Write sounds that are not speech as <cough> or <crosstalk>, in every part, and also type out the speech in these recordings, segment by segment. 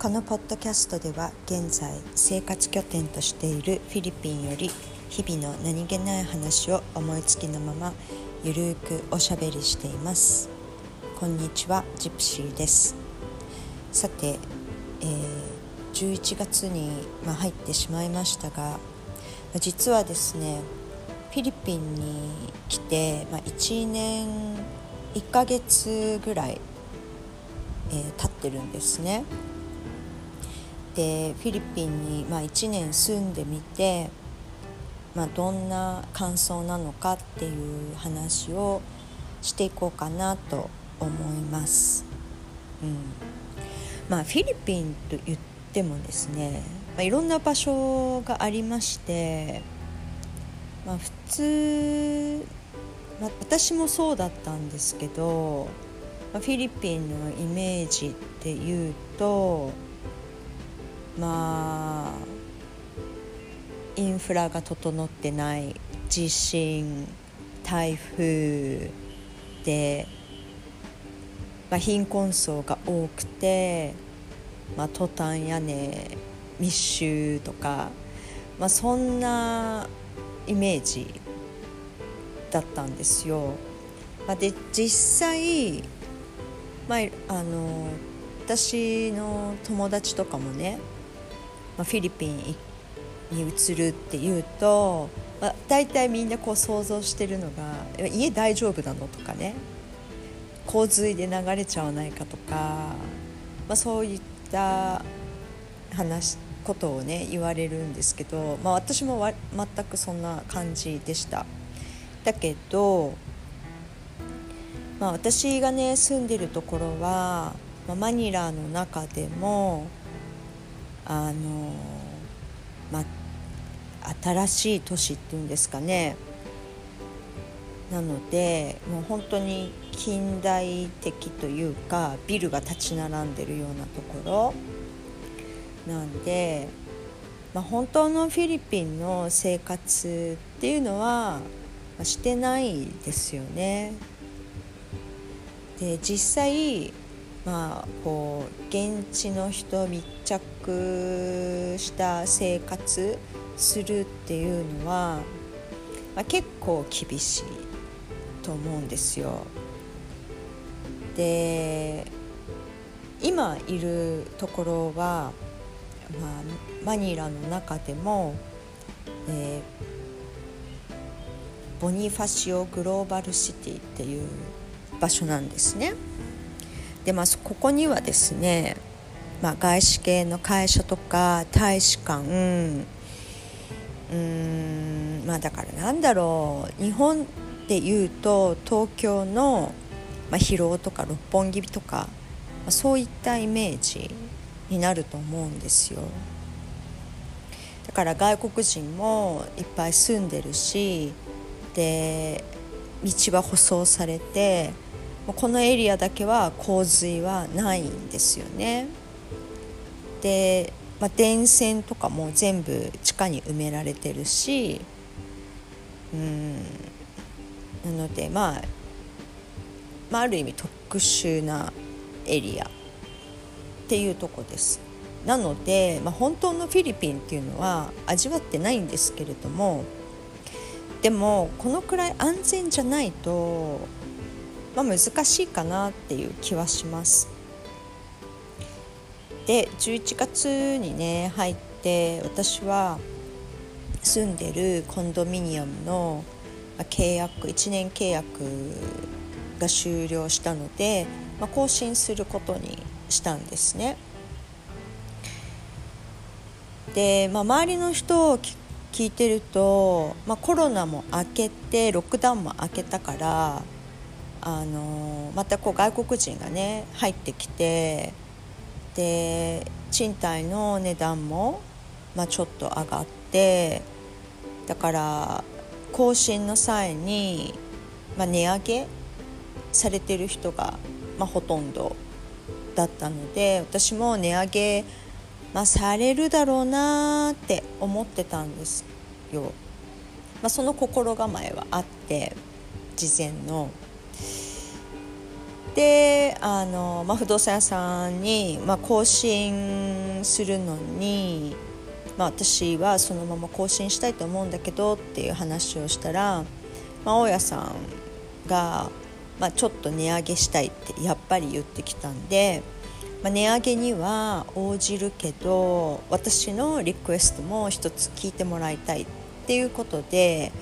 このポッドキャストでは現在生活拠点としているフィリピンより日々の何気ない話を思いつきのままゆるーくおしゃべりしています。こんにちはジプシーです。さて、えー、11月に、まあ、入ってしまいましたが実はですねフィリピンに来て、まあ、1年1ヶ月ぐらい、えー、経ってるんですね。でフィリピンに、まあ、1年住んでみて、まあ、どんな感想なのかっていう話をしていこうかなと思います。うんまあ、フィリピンと言ってもですね、まあ、いろんな場所がありまして、まあ、普通、まあ、私もそうだったんですけど、まあ、フィリピンのイメージっていうとまあインフラが整ってない地震台風で、まあ、貧困層が多くて、まあ、トタン屋根密集とか、まあ、そんなイメージだったんですよ。まあ、で実際、まあ、あの私の友達とかもねまあ、フィリピンに移るっていうと、まあ、大体みんなこう想像してるのが「家大丈夫なの?」とかね洪水で流れちゃわないかとか、まあ、そういった話ことをね言われるんですけど、まあ、私もわ全くそんな感じでした。だけど、まあ、私がね住んでるところは、まあ、マニラの中でもあのまあ新しい都市っていうんですかねなのでもう本当に近代的というかビルが立ち並んでるようなところなんで、まあ、本当のフィリピンの生活っていうのはしてないですよね。で実際まあ、こう現地の人密着した生活するっていうのは、まあ、結構厳しいと思うんですよ。で今いるところは、まあ、マニラの中でも、えー、ボニファシオグローバルシティっていう場所なんですね。でまあここにはですね、まあ、外資系の会社とか大使館うんまあだからなんだろう日本でいうと東京の、まあ、広尾とか六本木とか、まあ、そういったイメージになると思うんですよ。だから外国人もいっぱい住んでるしで道は舗装されてこのエリアだけは洪水はないんですよね。で、まあ、電線とかも全部地下に埋められてるしうんなので、まあ、まあある意味特殊なエリアっていうとこです。なので、まあ、本当のフィリピンっていうのは味わってないんですけれどもでもこのくらい安全じゃないとまあ、難しいかなっていう気はします。で11月にね入って私は住んでるコンドミニアムの契約1年契約が終了したので、まあ、更新することにしたんですね。で、まあ、周りの人を聞いてると、まあ、コロナも明けてロックダウンも明けたからあのまたこう外国人がね入ってきてで賃貸の値段も、まあ、ちょっと上がってだから更新の際に、まあ、値上げされてる人が、まあ、ほとんどだったので私も値上げ、まあ、されるだろうなって思ってたんですよ。まあ、その心構えはあって事前のであの、まあ、不動産屋さんに、まあ、更新するのに、まあ、私はそのまま更新したいと思うんだけどっていう話をしたら、まあ、大家さんが、まあ、ちょっと値上げしたいってやっぱり言ってきたんで、まあ、値上げには応じるけど私のリクエストも一つ聞いてもらいたいっていうことで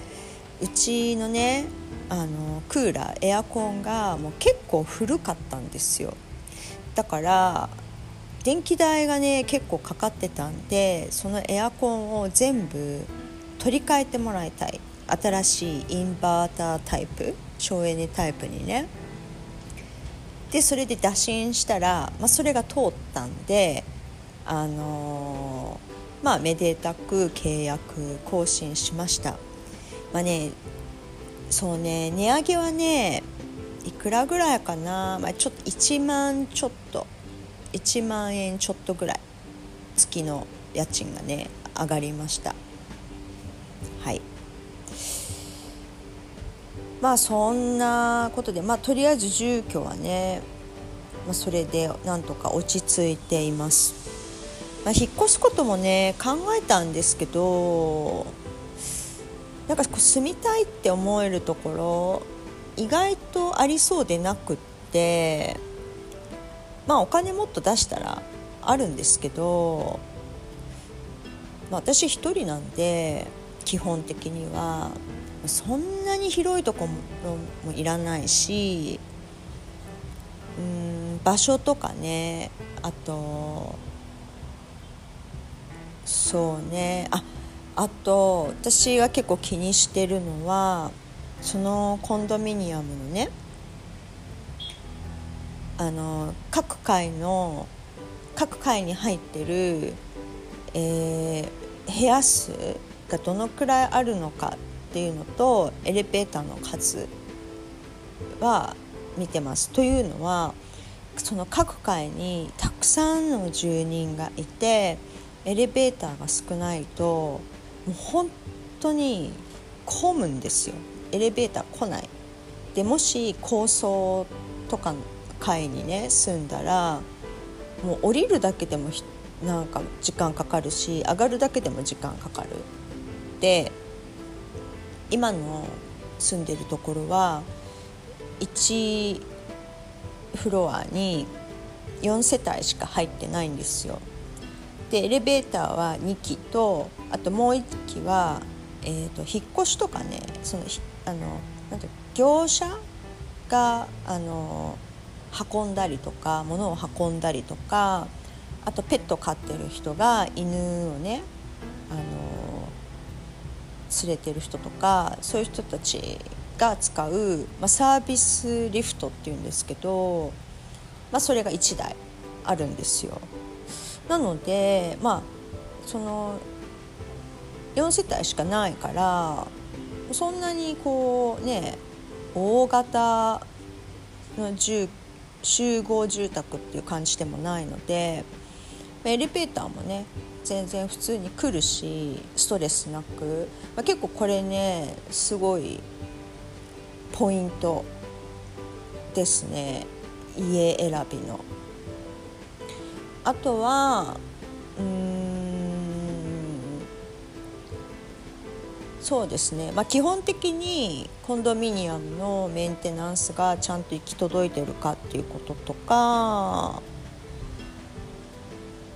うちのねあのクーラーエアコンがもう結構古かったんですよ。だから電気代がね結構かかってたんでそのエアコンを全部取り替えてもらいたい。新しいインバータータイプ省エネタイプにね。でそれで打診したら、まあ、それが通ったんであのー、まあめでたく契約更新しました。まあねそうね値上げはねいくらぐらいかな、まあ、ちょっと1万ちょっと。1万円ちょっとぐらい。月の家賃がね上がりました。はい。まあそんなことでまあとりあえず住居はね、まあ、それでなんとか落ち着いています、まあ、引っ越すこともね考えたんですけどなんかこう住みたいって思えるところ意外とありそうでなくってまあお金もっと出したらあるんですけど、まあ、私一人なんで基本的にはそんなに広いとこももいらないしうん場所とかねあとそうねああと私が結構気にしてるのはそのコンドミニアムのねあの各階の各階に入ってる、えー、部屋数がどのくらいあるのかっていうのとエレベーターの数は見てます。というのはその各階にたくさんの住人がいてエレベーターが少ないともう本当に混むんですよ。エレベーター来ない。でもし高層とかの階にね住んだらもう降りるだけでもなんか時間かかるし上がるだけでも時間かかる。で今の住んでるところは1フロアに4世帯しか入ってないんですよ。でエレベーターは2機とあともう1機は、えーと、引っ越しとかねそのあのなんて業者があの運んだりとか物を運んだりとかあとペット飼ってる人が犬をねあの連れてる人とかそういう人たちが使う、まあ、サービスリフトっていうんですけど、まあ、それが1台あるんですよ。なのでまあその4世帯しかないからそんなにこうね大型の住集合住宅っていう感じでもないのでエレベーターもね全然普通に来るしストレスなく、まあ、結構これねすごいポイントですね家選びの。あとはうんそうですね、まあ、基本的にコンドミニアムのメンテナンスがちゃんと行き届いてるかっていうこととか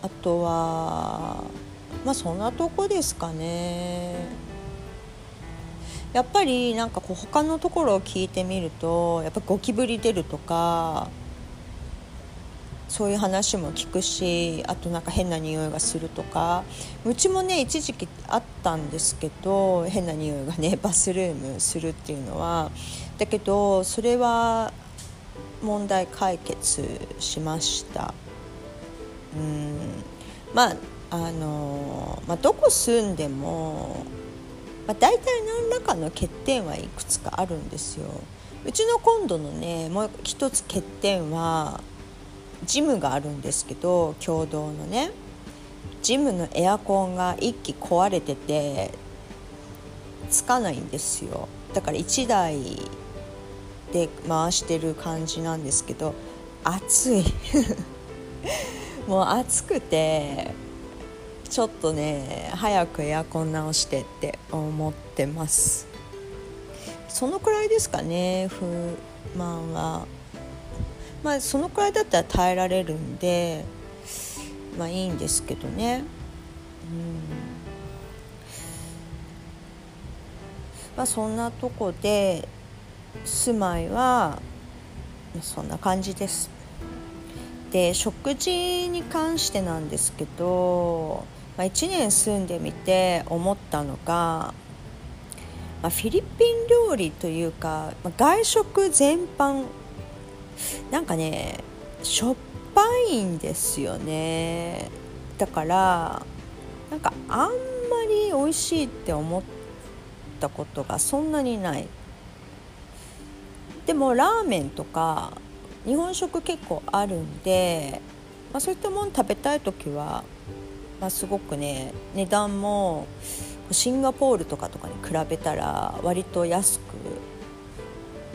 あとはまあそんなとこですかね。やっぱりなんかこう他のところを聞いてみるとやっぱゴキブリ出るとかそういう話も聞くしあとなんか変な匂いがするとか。うちもね一時期あったんですけど変な匂いがね <laughs> バスルームするっていうのは。だけどそれは問題解決しました。うん。まああの、まあ、どこ住んでも、まあ、大体何らかの欠点はいくつかあるんですよ。うちの今度のねもう一つ欠点はジムがあるんですけど共同のね。ジムのエアコンが1機壊れててつかないんですよ。だから1台で回してる感じなんですけど暑い。<laughs> もう暑くてちょっとね早くエアコン直してって思ってます。そのくらいですかね不満は。まあそのくらいだったら耐えられるんでまあいいんですけどね。うん。まあそんなとこで住まいはそんな感じです。で食事に関してなんですけど、まあ、1年住んでみて思ったのがまあ、フィリピン料理というか、まあ、外食全般なんかねしょっぱいんですよね。だからなんかあんまり美味しいって思ったことがそんなにない。でもラーメンとか日本食結構あるんで、まあ、そういったもの食べたい時は、まあ、すごくね値段もシンガポールとかとかに比べたら割と安く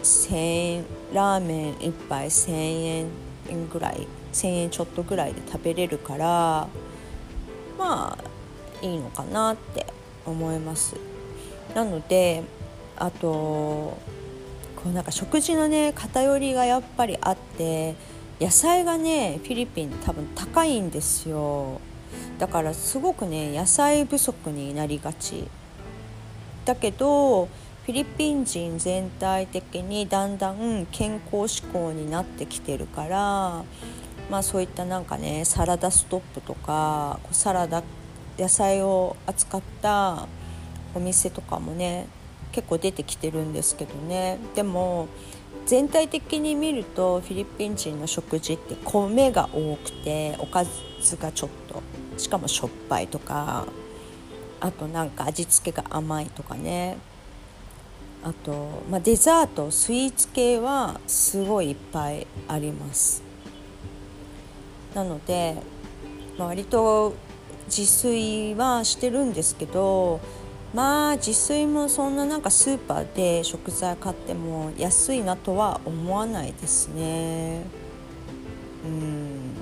1000円ラーメン1杯1000円ぐらい1000円ちょっとぐらいで食べれるからまあいいのかなって思います。なのであとこうなんか食事のね偏りがやっぱりあって野菜がねフィリピン多分高いんですよ。だからすごくね野菜不足になりがち。だけどフィリピン人全体的にだんだん健康志向になってきてるからまあそういったなんかねサラダストップとかサラダ野菜を扱ったお店とかもね結構出てきてるんですけどね。でも全体的に見るとフィリピン人の食事って米が多くておかずがちょっとしかもしょっぱいとかあとなんか味付けが甘いとかね。あと、まあ、デザートスイーツ系はすごいいっぱいあります。なので、まあ、割と自炊はしてるんですけどまあ自炊もそんななんかスーパーで食材買っても安いなとは思わないですね。うん。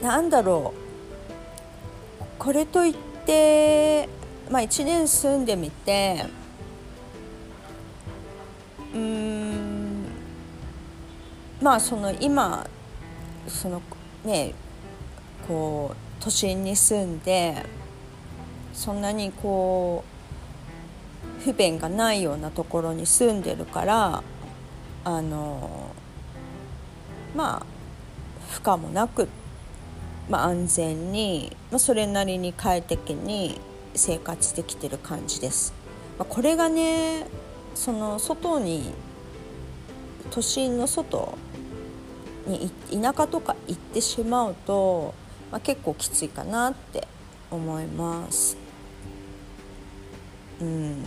なんだろう。これといって、まあ、1年住んでみてうんまあその今そのねこう都心に住んでそんなにこう不便がないようなところに住んでるからあのまあ負荷もなくまあ、安全に、まあ、それなりに快適に生活できてる感じです。まあ、これがねその外に都心の外に田舎とか行ってしまうと、まあ、結構きついかなって思います。うん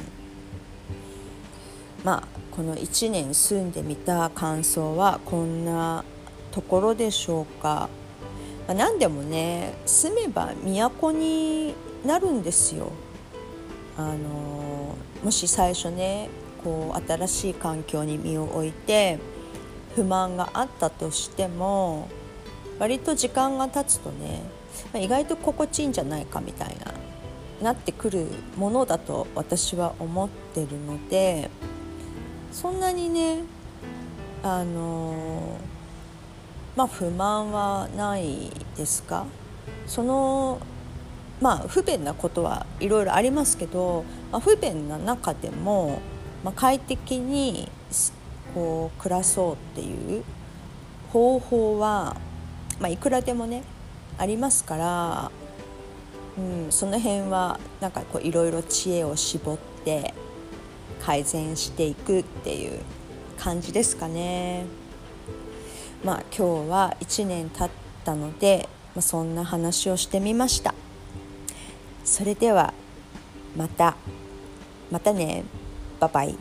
まあこの1年住んでみた感想はこんなところでしょうか。まあ、何でもね住めば都になるんですよ。あのもし最初ねこう新しい環境に身を置いて不満があったとしても割と時間が経つとね意外と心地いいんじゃないかみたいななってくるものだと私は思ってるのでそんなにねあのまあ、不満はないですか？そのまあ不便なことはいろいろありますけど、まあ、不便な中でも、まあ、快適にこう暮らそうっていう方法は、まあ、いくらでもねありますから、うん、その辺はなんかこういろいろ知恵を絞って改善していくっていう感じですかね。まあ、今日は1年経ったので、まあ、そんな話をしてみましたそれではまた。またね。バイバイ。